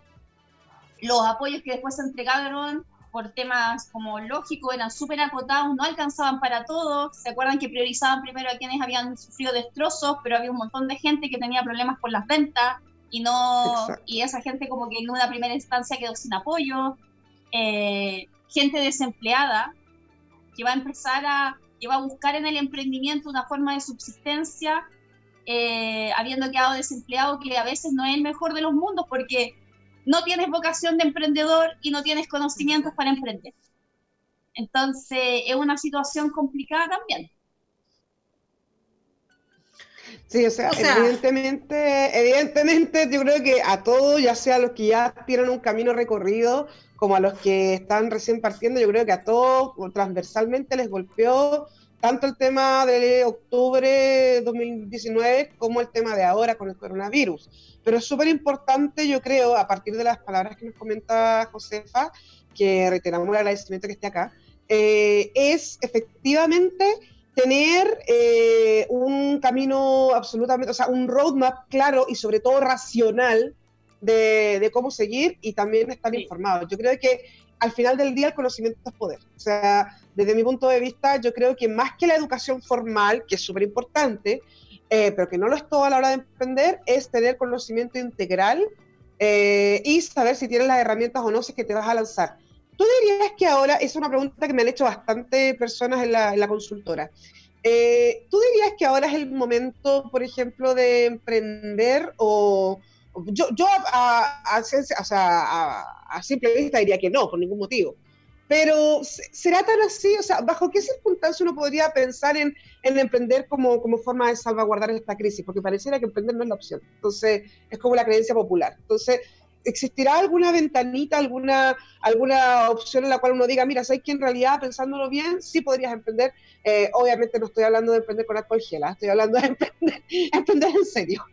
los apoyos que después se entregaron por temas como lógicos eran súper acotados, no alcanzaban para todos. ¿Se acuerdan que priorizaban primero a quienes habían sufrido destrozos, pero había un montón de gente que tenía problemas con las ventas y no y esa gente como que en una primera instancia quedó sin apoyo. Eh, gente desempleada que va a empezar a, que va a buscar en el emprendimiento una forma de subsistencia, eh, habiendo quedado desempleado, que a veces no es el mejor de los mundos porque no tienes vocación de emprendedor y no tienes conocimientos para emprender. Entonces es una situación complicada también. Sí, o sea, evidentemente, evidentemente yo creo que a todos, ya sea los que ya tienen un camino recorrido, como a los que están recién partiendo, yo creo que a todos transversalmente les golpeó tanto el tema de octubre 2019 como el tema de ahora con el coronavirus. Pero es súper importante, yo creo, a partir de las palabras que nos comenta Josefa, que reiteramos el agradecimiento que esté acá, eh, es efectivamente tener eh, un camino absolutamente, o sea, un roadmap claro y sobre todo racional de, cómo seguir y también estar informados. Yo creo que al final del día el conocimiento es poder. O sea, desde mi punto de vista, yo creo que más que la educación formal, que es súper importante, eh, pero que no lo es todo a la hora de emprender, es tener conocimiento integral eh, y saber si tienes las herramientas o no, si que te vas a lanzar. ¿Tú dirías que ahora, es una pregunta que me han hecho bastante personas en la, consultora, eh, ¿tú dirías que ahora es el momento, por ejemplo, de emprender o, yo, yo a, a, simple vista diría que no, por ningún motivo. Pero ¿será tan así? O sea, ¿bajo qué circunstancias uno podría pensar en, en emprender como, como forma de salvaguardar esta crisis? Porque pareciera que emprender no es la opción. Entonces, es como la creencia popular. Entonces, ¿existirá alguna ventanita, alguna, alguna opción en la cual uno diga, mira, ¿sabes que en realidad, pensándolo bien, sí podrías emprender? Eh, obviamente no estoy hablando de emprender con alcohol gela, estoy hablando de emprender, emprender en serio.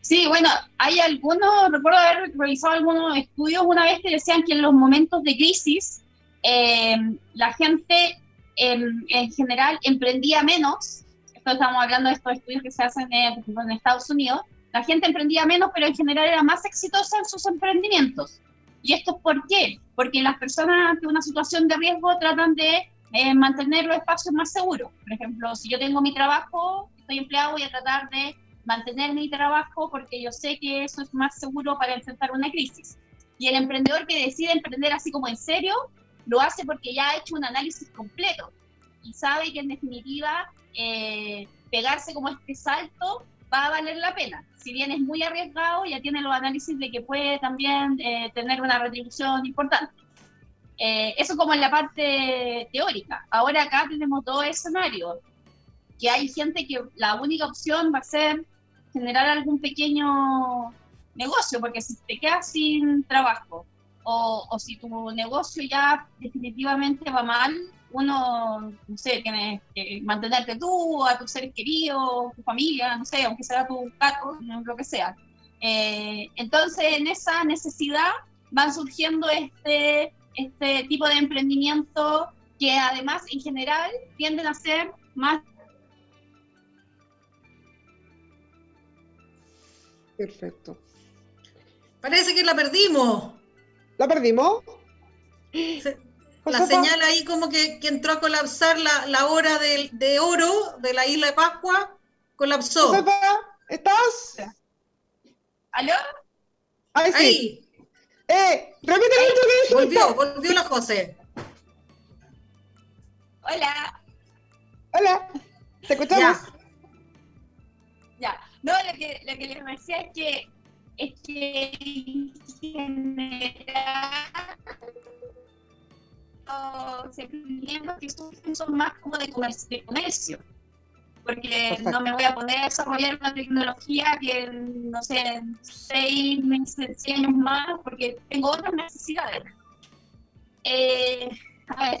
Sí, bueno, hay algunos, recuerdo haber realizado algunos estudios una vez que decían que en los momentos de crisis eh, la gente em, en general emprendía menos. Esto estamos hablando de estos estudios que se hacen eh, en Estados Unidos. La gente emprendía menos, pero en general era más exitosa en sus emprendimientos. ¿Y esto es por qué? Porque las personas ante una situación de riesgo tratan de eh, mantener los espacios más seguros. Por ejemplo, si yo tengo mi trabajo, estoy empleado, voy a tratar de mantener mi trabajo porque yo sé que eso es más seguro para enfrentar una crisis. Y el emprendedor que decide emprender así como en serio, lo hace porque ya ha hecho un análisis completo y sabe que en definitiva eh, pegarse como este salto va a valer la pena. Si bien es muy arriesgado, ya tiene los análisis de que puede también eh, tener una retribución importante. Eh, eso como en la parte teórica. Ahora acá tenemos dos escenarios, que hay gente que la única opción va a ser generar algún pequeño negocio, porque si te quedas sin trabajo o, si tu negocio ya definitivamente va mal, uno, no sé, tiene que mantenerte tú, a tus seres queridos, tu familia, no sé, aunque sea tu gato, lo que sea. Eh, entonces, en esa necesidad van surgiendo este, este tipo de emprendimiento que además en general tienden a ser más Perfecto. Parece que la perdimos. ¿La perdimos? Se- La señal ahí como que, que entró a colapsar la, la hora del- de, oro de la isla de Pascua, colapsó. Josefa, ¿estás? ¿Aló? Ahí sí. Ahí, Eh, que dijiste. volvió, volvió la José. Hola. Hola, te escuchamos. Ya. Ya. No, lo que, lo que les decía es que es que los emprendimientos que surgen son más como de comercio. Porque Perfecto. no me voy a poner a desarrollar una tecnología que, no sé, en seis meses, seis años más, porque tengo otras necesidades. Eh, a ver.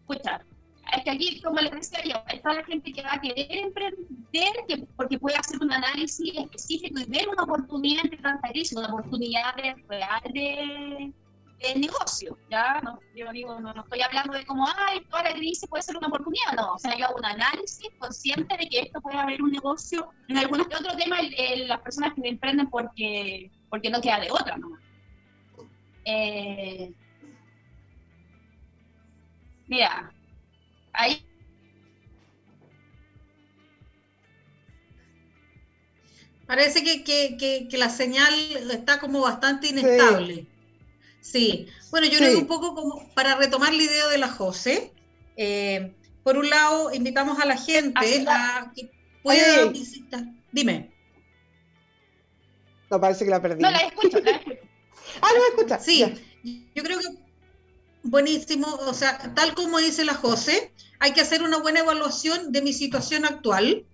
Escucha, es que aquí, como les decía yo, está la gente que va a querer emprender que, porque puede hacer un análisis específico y ver una oportunidad entre tanta una oportunidad de, real de, de negocio, ¿ya? No, yo digo, no, estoy hablando de como, ay, toda la crisis puede ser una oportunidad, no, o sea, yo hago un análisis consciente de que esto puede haber un negocio. En algunos otro tema, el- las personas que emprenden porque, porque no queda de otra, ¿no? Eh, mira, ahí Parece que, que- que- que la señal está como bastante inestable. Sí. Bueno, yo creo Sí. que un poco como para retomar la idea de la José, eh, por un lado, invitamos a la gente a que pueda Ay. visitar. Dime. No, parece que la perdí. no la escucho, la escucho. Ah, no me escucha. Sí, Ya. yo creo que buenísimo, o sea, tal como dice la José, hay que hacer una buena evaluación de mi situación actual,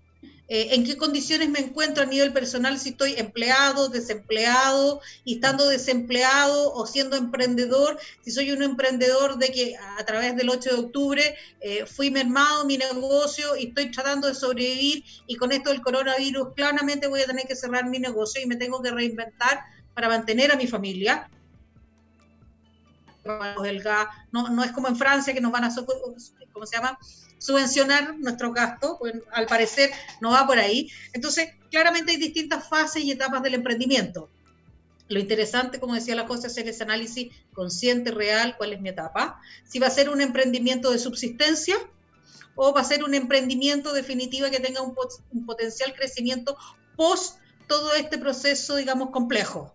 eh, en qué condiciones me encuentro a nivel personal, si estoy empleado, desempleado, estando desempleado o siendo emprendedor, si soy un emprendedor de que a través del 8 de octubre eh, fui mermado mi negocio y estoy tratando de sobrevivir y con esto del coronavirus claramente voy a tener que cerrar mi negocio y me tengo que reinventar para mantener a mi familia no, es como en Francia que nos van a, subvencionar nuestros gastos, pues, al parecer no va por ahí. Entonces, claramente hay distintas fases y etapas del emprendimiento. Lo interesante, como decía la cosa, es hacer ese análisis consciente, real, cuál es mi etapa. Si va a ser un emprendimiento de subsistencia o va a ser un emprendimiento definitivo que tenga un potencial crecimiento post todo este proceso, digamos, complejo.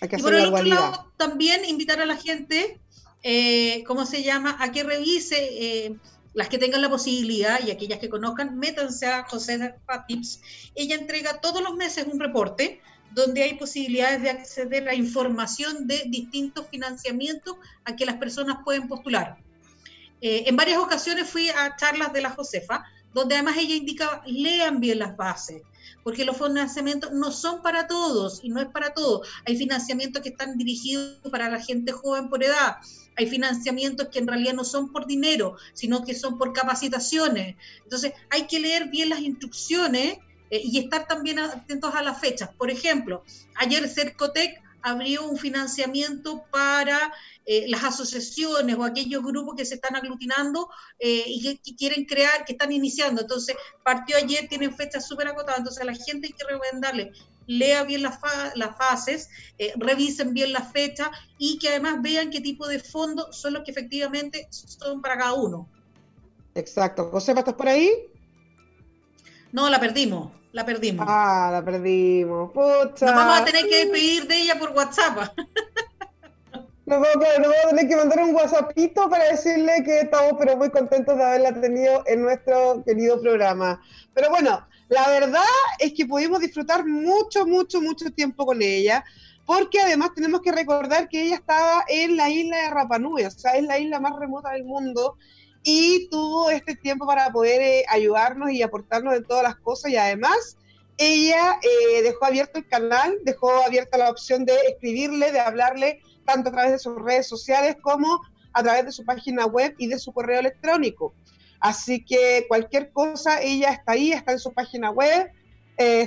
Hay que Y por el otro lado, también invitar a la gente, eh, ¿cómo se llama?, a que revise, eh, las que tengan la posibilidad y aquellas que conozcan, métanse a José Tips. Ella entrega todos los meses un reporte donde hay posibilidades de acceder a información de distintos financiamientos a que las personas pueden postular. Eh, en varias ocasiones fui a charlas de la Josefa, donde además ella indica, lean bien las bases, porque los financiamientos no son para todos y no es para todos. Hay financiamientos que están dirigidos para la gente joven por edad, hay financiamientos que en realidad no son por dinero, sino que son por capacitaciones. Entonces, hay que leer bien las instrucciones eh, y estar también atentos a las fechas. Por ejemplo, ayer Cercotec abrió un financiamiento para eh, las asociaciones o aquellos grupos que se están aglutinando eh, y que, que quieren crear, que están iniciando. Entonces, partió ayer, tienen fechas súper acotadas, entonces a la gente hay que recomendarle lea bien las, fa- las fases, eh, revisen bien las fechas y que además vean qué tipo de fondos son los que efectivamente son para cada uno. Exacto. Josefa, ¿estás por ahí? No, la perdimos, la perdimos. Ah, la perdimos. Pucha. Nos vamos a tener que despedir de ella por WhatsApp. Nos vamos, a tener que mandar un WhatsAppito para decirle que estamos pero muy contentos de haberla tenido en nuestro querido programa. Pero bueno, la verdad es que pudimos disfrutar mucho, mucho, mucho tiempo con ella, porque además tenemos que recordar que ella estaba en la isla de Rapa Nui, o sea, es la isla más remota del mundo, y tuvo este tiempo para poder eh, ayudarnos y aportarnos en todas las cosas, y además ella eh, dejó abierto el canal, dejó abierta la opción de escribirle, de hablarle tanto a través de sus redes sociales como a través de su página web y de su correo electrónico. Así que cualquier cosa, ella está ahí, está en su página web, eh,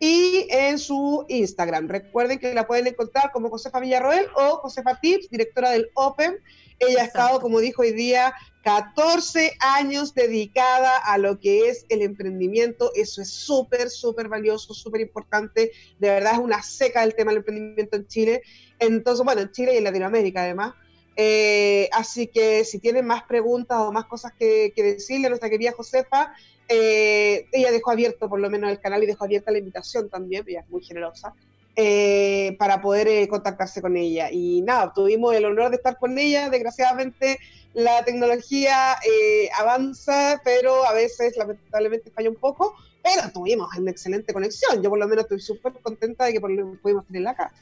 y en su Instagram. Recuerden que la pueden encontrar como Josefa Villarroel o Josefa Tips, directora del Open. Ella ha estado, como dijo hoy día, 14 años dedicada a lo que es el emprendimiento. Eso es súper, súper valioso, súper importante. De verdad es una seca el tema del emprendimiento en Chile. Entonces, bueno, en Chile y en Latinoamérica además. Eh, así que si tienen más preguntas o más cosas que, que decirle a nuestra querida Josefa, eh, ella dejó abierto por lo menos el canal y dejó abierta la invitación también, ella es muy generosa, eh, para poder eh, contactarse con ella. Y nada, tuvimos el honor de estar con ella, desgraciadamente la tecnología eh, avanza, pero a veces lamentablemente falla un poco, pero tuvimos una excelente conexión. Yo por lo menos estoy súper contenta de que por lo pudimos tenerla acá.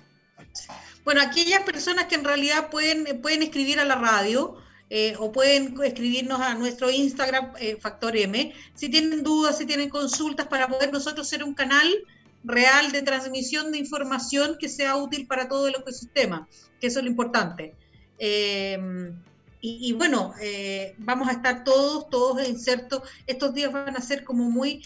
Bueno, aquellas personas que en realidad pueden, pueden escribir a la radio eh, o pueden escribirnos a nuestro Instagram, eh, Factor M, si tienen dudas, si tienen consultas, para poder nosotros ser un canal real de transmisión de información que sea útil para todo el ecosistema, que eso es lo importante. Eh, y, bueno, vamos a estar todos, todos insertos. Estos días van a ser como muy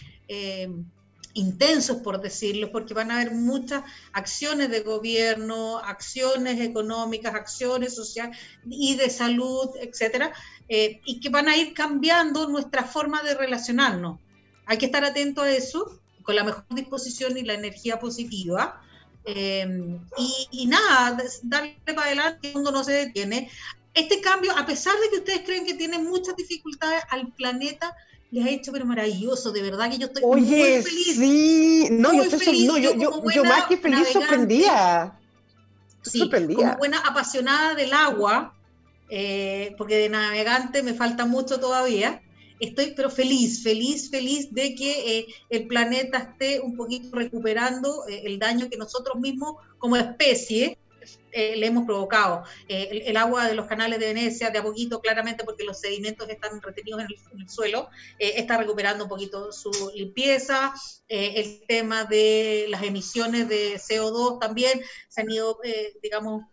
intensos, por decirlo, porque van a haber muchas acciones de gobierno, acciones económicas, acciones sociales y de salud, etcétera, eh, y que van a ir cambiando nuestra forma de relacionarnos. Hay que estar atento a eso, con la mejor disposición y la energía positiva. Eh, y, y nada, darle para adelante, el mundo no se detiene. Este cambio, a pesar de que ustedes creen que tiene muchas dificultades al planeta, les ha hecho pero maravilloso, de verdad que yo estoy muy Oye, feliz. sí, no, yo, estoy feliz, no, yo, yo yo, más que feliz navegante. sorprendida. Sí, sorprendida. como buena apasionada del agua, eh, porque de navegante me falta mucho todavía. Estoy pero feliz, feliz, feliz de que eh, el planeta esté un poquito recuperando eh, el daño que nosotros mismos como especie eh, le hemos provocado. Eh, el, el agua de los canales de Venecia, de a poquito, claramente porque los sedimentos están retenidos en el, en el suelo, eh, está recuperando un poquito su limpieza. Eh, el tema de las emisiones de CO2 también se han ido, eh, digamos,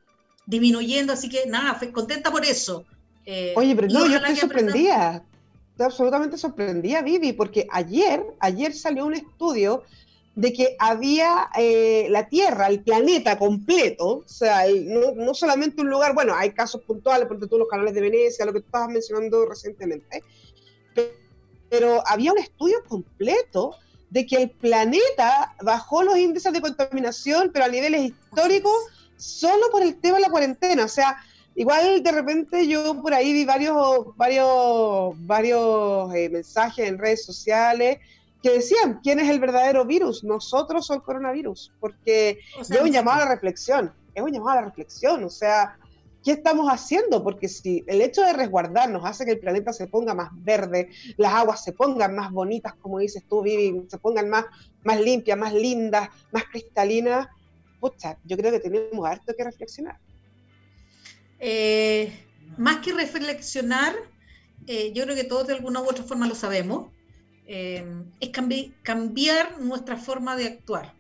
disminuyendo, así que nada, contenta por eso. Eh, Oye, pero no, yo estoy sorprendida. Estoy absolutamente sorprendida, Vivi, porque ayer, ayer salió un estudio de que había eh, la Tierra, el planeta completo, o sea, no, no solamente un lugar, bueno, hay casos puntuales, por ejemplo, los canales de Venecia, lo que tú estabas mencionando recientemente, pe- pero había un estudio completo de que el planeta bajó los índices de contaminación, pero a niveles históricos, solo por el tema de la cuarentena, o sea, Igual de repente yo por ahí vi varios, varios, varios eh, mensajes en redes sociales que decían, ¿quién es el verdadero virus? ¿Nosotros o el coronavirus? Porque o sea, es un llamado a la reflexión, es un llamado a la reflexión, o sea, ¿qué estamos haciendo? Porque si el hecho de resguardarnos hace que el planeta se ponga más verde, las aguas se pongan más bonitas, como dices tú, Vivi, se pongan más, más limpias, más lindas, más cristalinas, pucha, yo creo que tenemos harto que reflexionar. Eh, más que reflexionar, eh, yo creo que todos de alguna u otra forma lo sabemos, eh, es cambi- cambiar nuestra forma de actuar,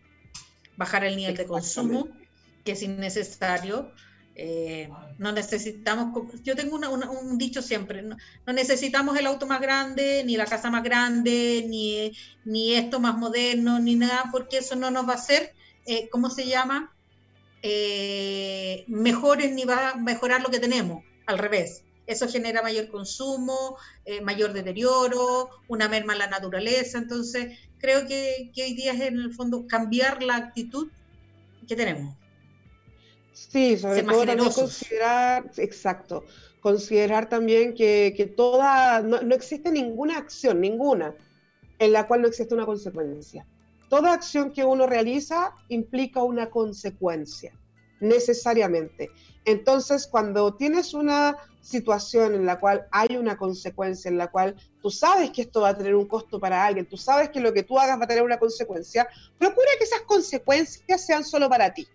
bajar el nivel de consumo, que es innecesario. eh, no necesitamos, yo tengo una- una- un dicho siempre, no, no necesitamos el auto más grande, ni la casa más grande, ni, ni esto más moderno, ni nada, porque eso no nos va a hacer eh, ¿cómo se llama? Eh, mejoren ni va a mejorar lo que tenemos, al revés. Eso genera mayor consumo, eh, mayor deterioro, una merma en la naturaleza. Entonces, creo que, que hoy día es en el fondo cambiar la actitud que tenemos. Sí, sobre todo también considerar, exacto, considerar también que, que toda, no, no existe ninguna acción, ninguna, en la cual no existe una consecuencia. Toda acción que uno realiza implica una consecuencia, necesariamente. Entonces, cuando tienes una situación en la cual hay una consecuencia, en la cual tú sabes que esto va a tener un costo para alguien, tú sabes que lo que tú hagas va a tener una consecuencia, procura que esas consecuencias sean solo para ti.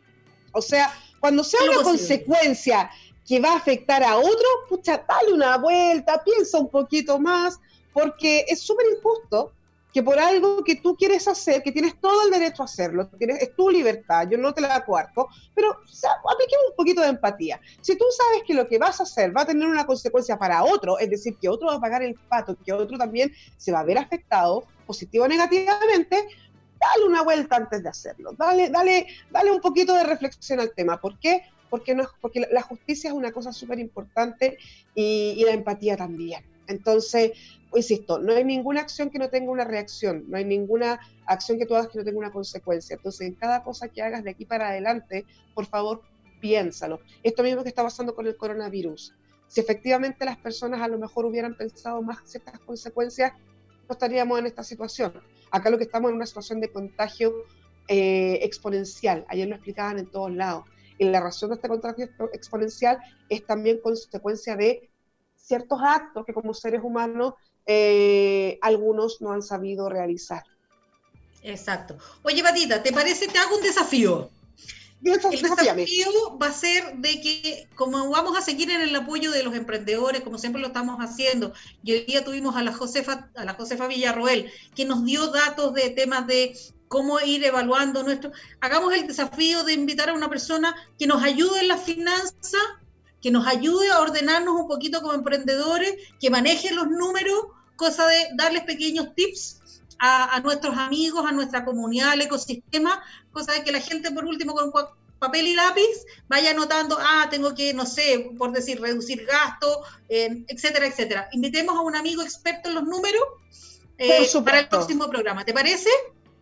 O sea, cuando sea una posible. consecuencia que va a afectar a otro, pucha, dale una vuelta, piensa un poquito más, porque es súper injusto que por algo que tú quieres hacer, que tienes todo el derecho a hacerlo, tienes, es tu libertad, yo no te la cuarto, pero o apliquemos un poquito de empatía. Si tú sabes que lo que vas a hacer va a tener una consecuencia para otro, es decir, que otro va a pagar el pato, que otro también se va a ver afectado, positivo o negativamente, dale una vuelta antes de hacerlo, dale, dale, dale un poquito de reflexión al tema. ¿Por qué? Porque, no, porque la- justicia es una cosa súper importante y la empatía también. Entonces, insisto, no hay ninguna acción que no tenga una reacción, no hay ninguna acción que tú hagas que no tenga una consecuencia. Entonces, en cada cosa que hagas de aquí para adelante, por favor, piénsalo. Esto mismo que está pasando con el coronavirus. Si efectivamente las personas a lo mejor hubieran pensado más ciertas consecuencias, no estaríamos en esta situación. Acá lo que estamos en una situación de contagio eh, exponencial. Ayer lo explicaban en todos lados. Y la razón de este contagio expo- exponencial es también consecuencia de ciertos actos que como seres humanos eh, algunos no han sabido realizar. Exacto. Oye, Patita, ¿te parece? Te hago un desafío. Eso, El desafío va a ser de que, como vamos a seguir en el apoyo de los emprendedores, como siempre lo estamos haciendo, y hoy día tuvimos a la Josefa, a la Josefa Villarroel, que nos dio datos de temas de cómo ir evaluando nuestro. Hagamos el desafío de invitar a una persona que nos ayude en las finanzas, que nos ayude a ordenarnos un poquito como emprendedores, que maneje los números, cosa de darles pequeños tips a, a nuestros amigos, a nuestra comunidad, al ecosistema, cosa de que la gente por último con papel y lápiz vaya anotando, ah, tengo que, no sé, por decir, reducir gasto, eh, etcétera, etcétera. Invitemos a un amigo experto en los números eh, para el próximo programa, ¿te parece?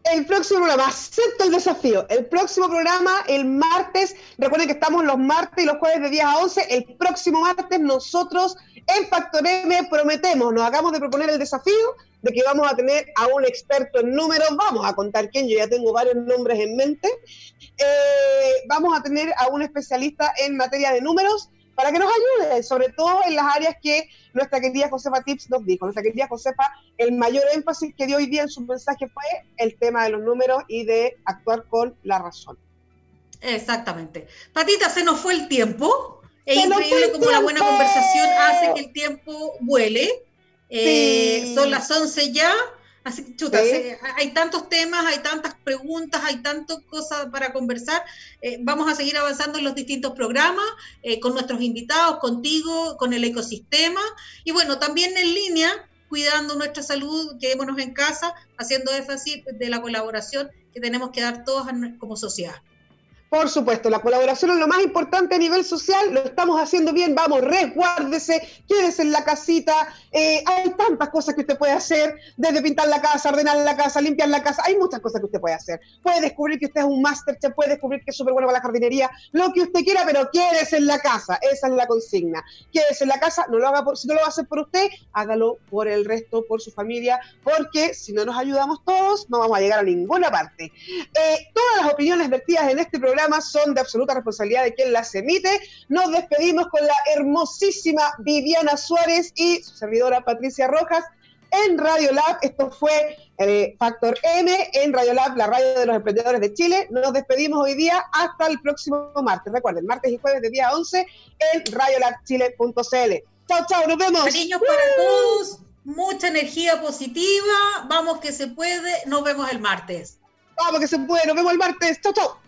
El próximo programa, acepto el desafío. El próximo programa, el martes, recuerden que estamos los martes y los jueves de 10 a 11. El próximo martes nosotros en Factor M prometemos, nos hagamos de proponer el desafío de que vamos a tener a un experto en números, vamos a contar quién, yo ya tengo varios nombres en mente. Eh, vamos a tener a un especialista en materia de números para que nos ayude, sobre todo en las áreas que nuestra querida Josefa Tips nos dijo. Nuestra querida Josefa, el mayor énfasis que dio hoy día en su mensaje fue el tema de los números y de actuar con la razón. Exactamente. Patita, se nos fue el tiempo. Es Se increíble el cómo la buena conversación hace que el tiempo vuele. Eh, Sí. Son las 11 ya. Así que, chuta, Sí. se- hay tantos temas, hay tantas preguntas, hay tantas cosas para conversar. Eh, vamos a seguir avanzando en los distintos programas, eh, con nuestros invitados, contigo, con el ecosistema. Y bueno, también en línea, cuidando nuestra salud, quedémonos en casa, haciendo énfasis de la colaboración que tenemos que dar todos como sociedad. Por supuesto, la colaboración es lo más importante a nivel social, lo estamos haciendo bien, vamos, resguárdese, quédese en la casita, eh, hay tantas cosas que usted puede hacer, desde pintar la casa, ordenar la casa, limpiar la casa, hay muchas cosas que usted puede hacer. Puede descubrir que usted es un máster, puede descubrir que es súper bueno para la jardinería, lo que usted quiera, pero quédese en la casa, esa es la consigna. Quédese en la casa, no lo haga por, si no lo va a hacer por usted, hágalo por el resto, por su familia, porque si no nos ayudamos todos, no vamos a llegar a ninguna parte. Eh, todas las opiniones vertidas en este programa son de absoluta responsabilidad de quien las emite. Nos despedimos con la hermosísima Viviana Suárez y su servidora Patricia Rojas en Radio Lab. Esto fue eh, Factor M en Radio Lab, la radio de los emprendedores de Chile. Nos despedimos hoy día hasta el próximo martes. Recuerden, martes y jueves de día a 11 en radiolabchile.cl. Chao, chao, nos vemos. Cariños para todos, mucha energía positiva, vamos que se puede, nos vemos el martes. Vamos que se puede, nos vemos el martes. Chao, chao.